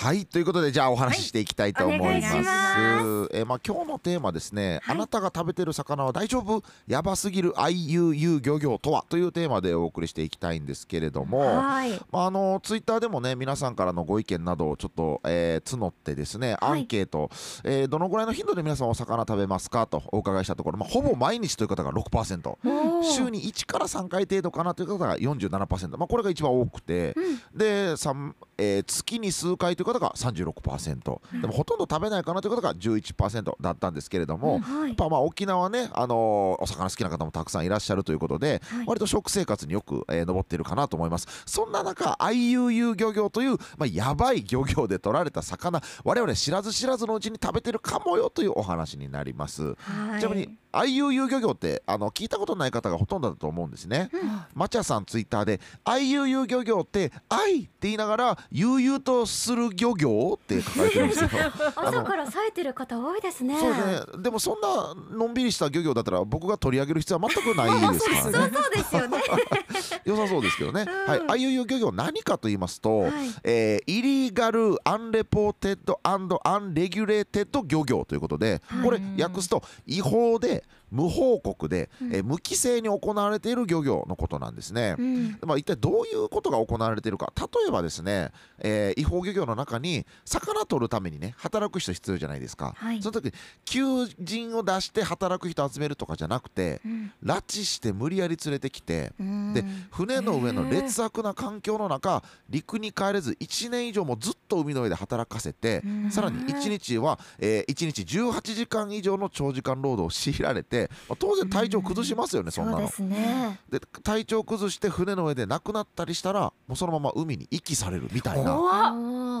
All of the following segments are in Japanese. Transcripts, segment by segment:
はいということでじゃあお話ししていきたいと思います。はいお願いしまえーまあ今日のテーマですね、あなたが食べてる魚は大丈夫？やばすぎる IUU 漁業とは？というテーマでお送りしていきたいんですけれども、はい。まあ、あのツイッターでもね皆さんからのご意見などをちょっと、えー募ってですねアはい。ンケート、えーどのぐらいの頻度で皆さんお魚食べますか？とお伺いしたところ、まあ、ほぼ毎日という方が6%。おー。週に1から3回程度かなという方が47%、まあ、これが一番多くて、で、三えー月に数回という方が36%、でもほとんど食べないかなという方が11%だったんですけれども、はい。やっ。ぱまあ沖縄ね、あのーお魚好きな方もたくさんいらっしゃるということで、はい。割と食生活によく、えー上っているかなと思います。そんな中 IUU 漁業という、まあ、やばい漁業で取られた魚我々知らず知らずのうちに食べてるかもよというお話になります、はい。ちなみに IUU 漁業ってあの聞いたことない方がほとんどだと思うんですね。マチャさんツイッターで IUU 漁業って愛って言いながら悠々とする漁業って書かれてるんですよ。朝から冴えてる方多いですね。そうね。でもそんなのんびりした漁業だったら僕が取り上げる必要は全くないですからね。そうそうですよね。良さそうですけどね。はい。IUU 漁業何かと言いますと、はいえー Illegal・Unreported・Unregulated 漁業ということで、はいこれ訳すと違法で無報告で、えー無規制に行われている漁業のことなんですね。うん。まあ、一体どういうことが行われているか。例えばですね、えー違法漁業の中に魚取るためにね働く人必要じゃないですか、はい。その時に求人を出して働く人集めるとかじゃなくてうん。拉致して無理やり連れてきてうん。で船の上の劣悪な環境の中陸に帰れず1年以上もずっと海の上で働かせてうん。さらに1日は、え1日18時間以上の長時間労働を強いられて、まあ当然体調崩しますよね、そんなの。そうで。すね。で体調崩して船の上で亡くなったりしたらもうそのまま海に遺棄されるみたいな。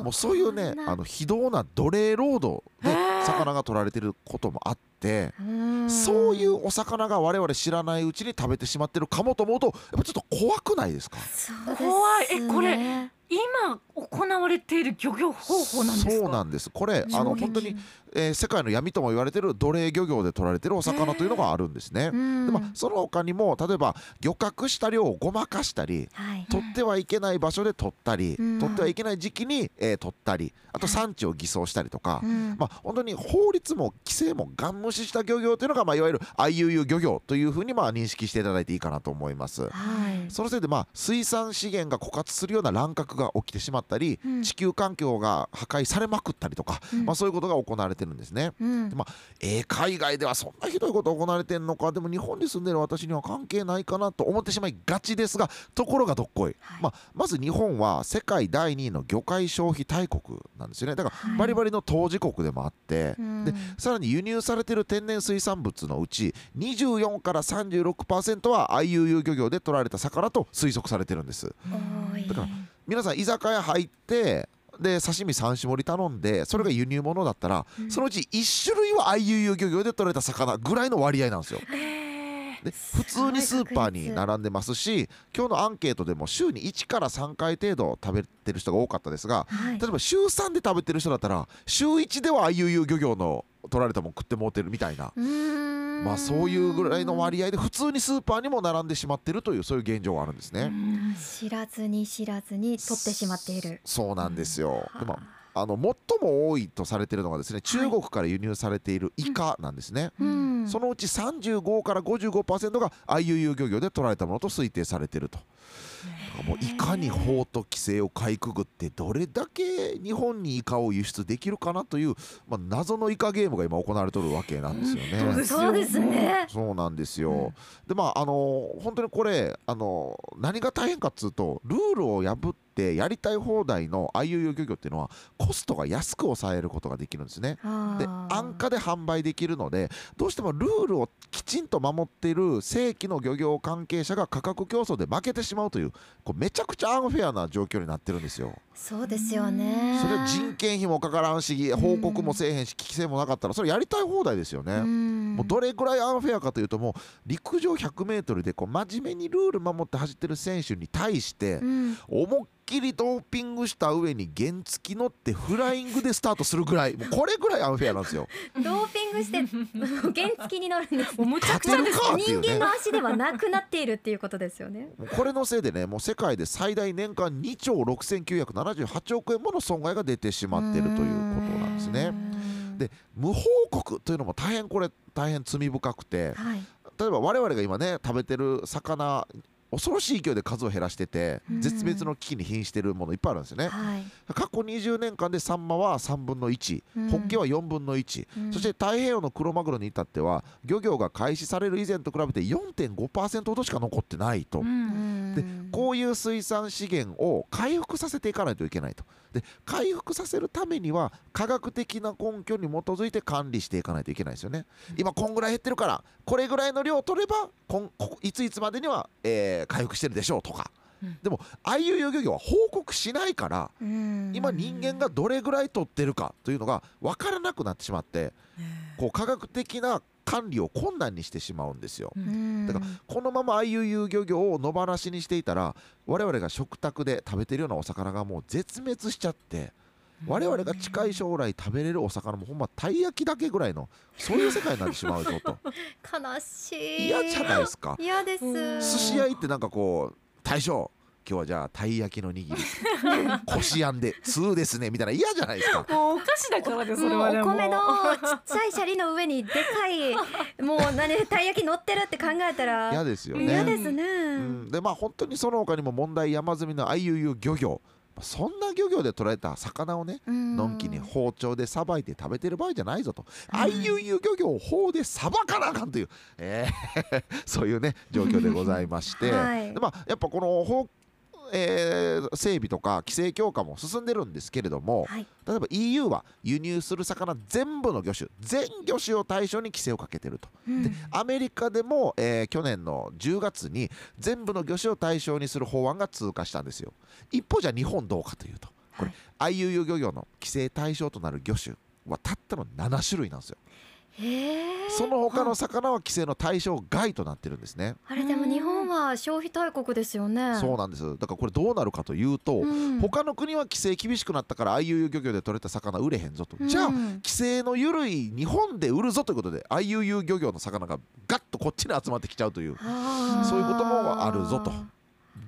もうそういうねあの非道な奴隷労働で魚が取られてることもあってうん。そういうお魚が我々知らないうちに食べてしまってるかもと思うとやっぱちょっと怖くないですか？怖いえこれね今行われている漁業方法なんですか？そうなんです。これあの本当に、えー世界の闇とも言われてる奴隷漁業で取られてるお魚というのがあるんですね。うん。でまあ、その他にも例えば漁獲した量をごまかしたりはい。取ってはいけない場所で取ったり、うん。取ってはいけない時期に、えー取ったりあと産地を偽装したりとか、うん。まあ、本当に法律も規制もガン無視した漁業というのが、まあ、いわゆる IUU 漁業というふうにまあ認識していただいていいかなと思います。はい。そのせいで、まあ、水産資源が枯渇するような乱獲が起きてしまったり、うん。地球環境が破壊されまくったりとか、うん。まあ、そういうことが行われてるんですね。うん。でまあえー海外ではそんなひどいことが行われてるのか。でも日本に住んでる私には関係ないかなと思ってしまいがちですがところがどっこい、はい。まあ、まず日本は世界第2位の魚介消費大国なんですよね。だからはい。バリバリの当事国でもあって、うん。でさらに輸入されてる天然水産物のうち24から36%は IUU 漁業で取られた魚と推測されてるんです。だから皆さん居酒屋入ってで刺身3種盛り頼んでそれが輸入物だったら、うんそのうち1種類は IUU 漁業で取られた魚ぐらいの割合なんですよ。えで普通にスーパーに並んでますし今日のアンケートでも週に1から3回程度食べてる人が多かったですがはい例えば週3で食べてる人だったら週1では IUU 漁業の取られたもん食ってもうてるみたいな。まあそういうぐらいの割合で普通にスーパーにも並んでしまってるというそういう現状があるんですね。知らずに知らずに取ってしまっているそうなんですよ。でもはあの最も多いとされているのがですね中国から輸入されているイカなんですね。うんそのうち35から55%が IUU 漁業で取られたものと推定されていると。もういかに法と規制をかいくぐってどれだけ日本にイカを輸出できるかなという、まあ、謎のイカゲームが今行われてるわけなんですよね。本当ですよそうですねそうなんですよ。でまああの本当にこれあの何が大変かっつうとルールを破ってやりたい放題の IUU 漁業っていうのはコストが安く抑えることができるんですね。で安価で販売できるのでどうしてもルールをきちんと守っている正規の漁業関係者が価格競争で負けてしまうというこうめちゃくちゃアンフェアな状況になってるんですよ。そうですよねそれは人件費もかからんし報告もせえへんし規制もなかったらそれやりたい放題ですよね。うんもうどれくらいアンフェアかというともう陸上 100m でこう真面目にルール守って走ってる選手に対してうん思いっきりドーピングした上に原付乗ってフライングでスタートするぐらいもうこれぐらいアンフェアなんですよ。ドーピングして原付に乗るんですむちゃくちゃですね。人間の足ではなくなっているっていうことですよね。これのせいでねもう世界で最大年間2兆6978億円もの損害が出てしまっているということなんですね。で無報告というのも大変これ大変罪深くて。はい。例えば我々が今ね食べてる魚恐ろしい勢いで数を減らしててうん。絶滅の危機に瀕しているものいっぱいあるんですよね。はい。過去20年間でサンマは3分の1、うん。ホッケは4分の1、うん。そして太平洋のクロマグロに至っては漁業が開始される以前と比べて4.5%ほどしか残ってないと。うん。でこういう水産資源を回復させていかないといけないと。で回復させるためには科学的な根拠に基づいて管理していかないといけないですよね。今こんぐらい減ってるからこれぐらいの量を取ればこんこいついつまでには、えー回復してるでしょうとか、うんでもああいう漁業は報告しないからうん。今人間がどれぐらい取ってるかというのが分からなくなってしまってこう科学的な管理を困難にしてしまうんですよ。うん。だからこのまま IUU 漁業を野放しにしていたら我々が食卓で食べてるようなお魚がもう絶滅しちゃって我々が近い将来食べれるお魚もほんまたい焼きだけぐらいのそういう世界になってしまうぞと。悲しい。嫌じゃないですか。嫌です。うん。寿司屋行ってなんかこう大将今日はじゃあたい焼きの握り。こしあんで通ですねみたいな嫌じゃないですか。もうお菓子だからでそれはでもお米のちっちゃいシャリの上にでかいもう何たい焼き乗ってるって考えたら嫌ですよ嫌ね。ですね、うん、でまあ本当にその他にも問題山積みの IUU 漁業。そんな漁業で捕らえた魚をねうん。のんきに包丁でさばいて食べてる場合じゃないぞと、うん。IUU 漁業を法でさばかなあかんという、えー そういうね状況でございまして、はい。でまあ、やっぱこの法、えー整備とか規制強化も進んでるんですけれども、はい。例えば EU は輸入する魚全部の魚種全魚種を対象に規制をかけてると。うん。アメリカでも、えー去年の10月に全部の魚種を対象にする法案が通過したんですよ。一方じゃあ日本どうかというとこれ、IUU 漁業の規制対象となる魚種はたったの7種類なんですよ。その他の魚は規制の対象外となってるんですね。あれでも日本は消費大国ですよね。そうなんです。だからこれどうなるかというと、うん。他の国は規制厳しくなったから IUU 漁業で取れた魚売れへんぞと、じゃあうん規制の緩い日本で売るぞということで IUU 漁業の魚がガッとこっちに集まってきちゃうというそういうこともあるぞと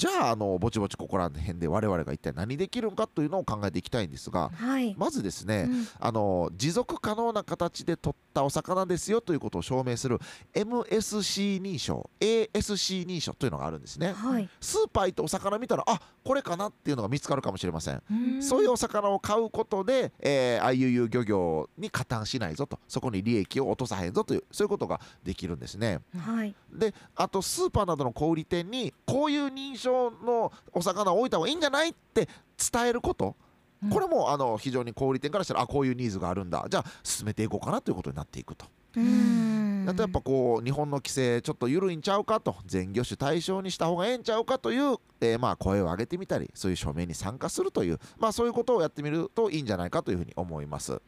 じゃああのぼちぼちここら辺で我々が一体何できるのかというのを考えていきたいんですがはい、まずですね、うん。あの持続可能な形で取ったお魚ですよということを証明する MSC 認証 ASC 認証というのがあるんですね。はい。スーパー行ってお魚見たらあこれかなっていうのが見つかるかもしれません。うん。そういうお魚を買うことで、えー IUU 漁業に加担しないぞとそこに利益を落とさへんぞというそういうことができるんですね。はい。であとスーパーなどの小売店にこういう認証のお魚を置いた方がいいんじゃないって伝えること。うん。これもあの非常に小売店からしたらあこういうニーズがあるんだ。じゃあ進めていこうかなということになっていくと。うん。あとやっぱこう日本の規制ちょっと緩いんちゃうかと。全魚種対象にした方がええんちゃうかという、えーまあ声を上げてみたりそういう署名に参加するという、まあ、そういうことをやってみるといいんじゃないかというふうに思います。はい。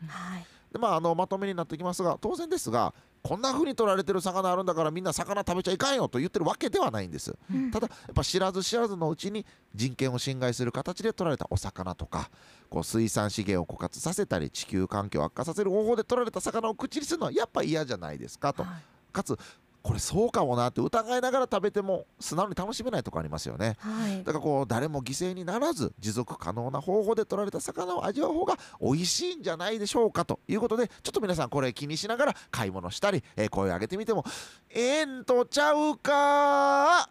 でまあ、あのまとめになってきますが当然ですがこんな風に取られてる魚あるんだからみんな魚食べちゃいかんよと言ってるわけではないんです。うん。ただやっぱ知らず知らずのうちに人権を侵害する形で取られたお魚とかこう水産資源を枯渇させたり地球環境を悪化させる方法で取られた魚を口にするのはやっぱ嫌じゃないですかと。はい。かつこれそうかもなって疑いながら食べても素直に楽しめないとこありますよね。はい。だからこう誰も犠牲にならず持続可能な方法で取られた魚を味わう方が美味しいんじゃないでしょうかということでちょっと皆さんこれ気にしながら買い物したり、えー声を上げてみても。ええんとちゃうか？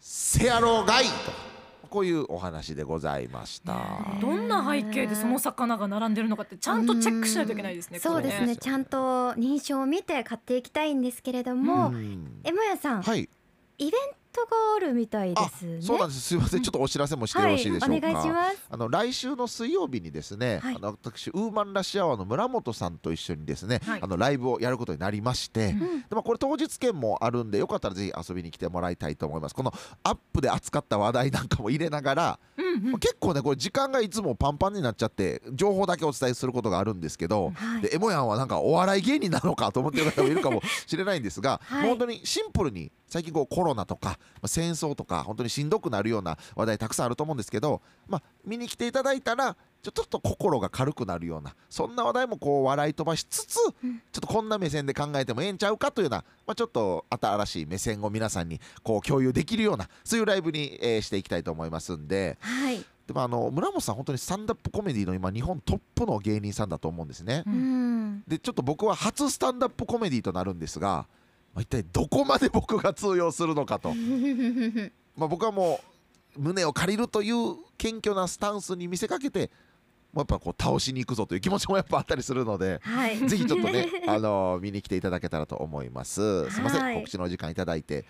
せやろがいとこういうお話でございました。どんな背景でその魚が並んでるのかってちゃんとチェックしないといけないですね。そうですねちゃんと認証を見て買っていきたいんですけれども、うんえもやさん、はい、イベントがあるみたいであすねそうなんですすいません。ちょっとお知らせもしてよろしいでしょうか。はい、お願いします。あの来週の水曜日にですね、はい。あの私ウーマンラッシュアワーの村本さんと一緒にですね、はい。あのライブをやることになりまして、うん。うんでもこれ当日券もあるんでよかったらぜひ遊びに来てもらいたいと思います。このアップで扱った話題なんかも入れながら、うんうん。うん結構ねこれ時間がいつもパンパンになっちゃって情報だけお伝えすることがあるんですけど、はい。でエモヤンはなんかお笑い芸人なのかと思ってる方もいるかもしれないんですが、はい。本当にシンプルに最近こうコロナとかまあ戦争とか本当にしんどくなるような話題たくさんあると思うんですけど、まあ、見に来ていただいたらちょっと心が軽くなるようなそんな話題もこう笑い飛ばしつつ、うんちょっとこんな目線で考えてもええんちゃうかというような、まあ、ちょっと新しい目線を皆さんにこう共有できるようなそういうライブに、えーしていきたいと思いますんで。はいでもあの村本さん本当にスタンダップコメディの今日本トップの芸人さんだと思うんですね。うんでちょっと僕は初スタンダップコメディとなるんですが、まあ、一体どこまで僕が通用するのかと、まあ、僕はもう胸を借りるという謙虚なスタンスに見せかけてもうやっぱこう倒しに行くぞという気持ちもやっぱあったりするので。はい。ぜひちょっとね、あの見に来ていただけたらと思います。すみません、はい告知のお時間いただいて。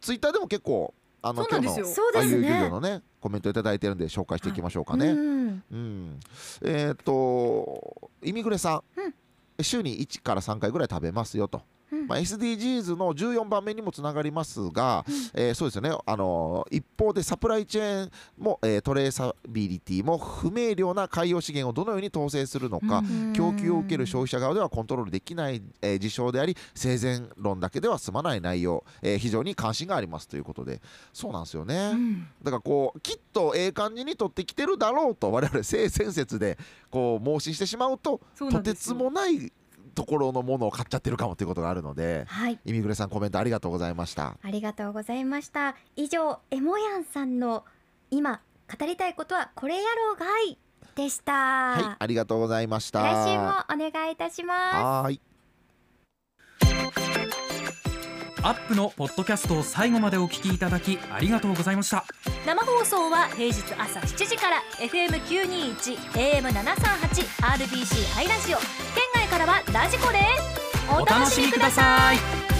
ツイッターでも結構、あのそうなんですよ。そうですあゆう漁業ねのね、コメントいただいてるんで紹介していきましょうかね。うんうん、えっ、とイミグレさん、うん。週に1から3回ぐらい食べますよと、うん。まあ、SDGs の14番目にもつながりますが、えーそうですよね、あのー一方でサプライチェーンも、えートレーサビリティも不明瞭な海洋資源をどのように統制するのか、うん。供給を受ける消費者側ではコントロールできない、えー事象であり生前論だけでは済まない内容、えー非常に関心がありますということで。そうなんですよね。うん。だからこうきっとええ感じに取ってきてるだろうと我々性善説でこう盲信してしまうととてつもないところのものを買っちゃってるかもということがあるのではい。イミグレさんコメントありがとうございました。ありがとうございました。以上エモヤンさんの今語りたいことはこれやろうがいでした、はいありがとうございました。来週もお願いいたします。はーい。アップのポッドキャストを最後までお聞きいただきありがとうございました。生放送は平日朝7時から FM921 AM738 RBC ハイラジオからはラジコですお楽しみください。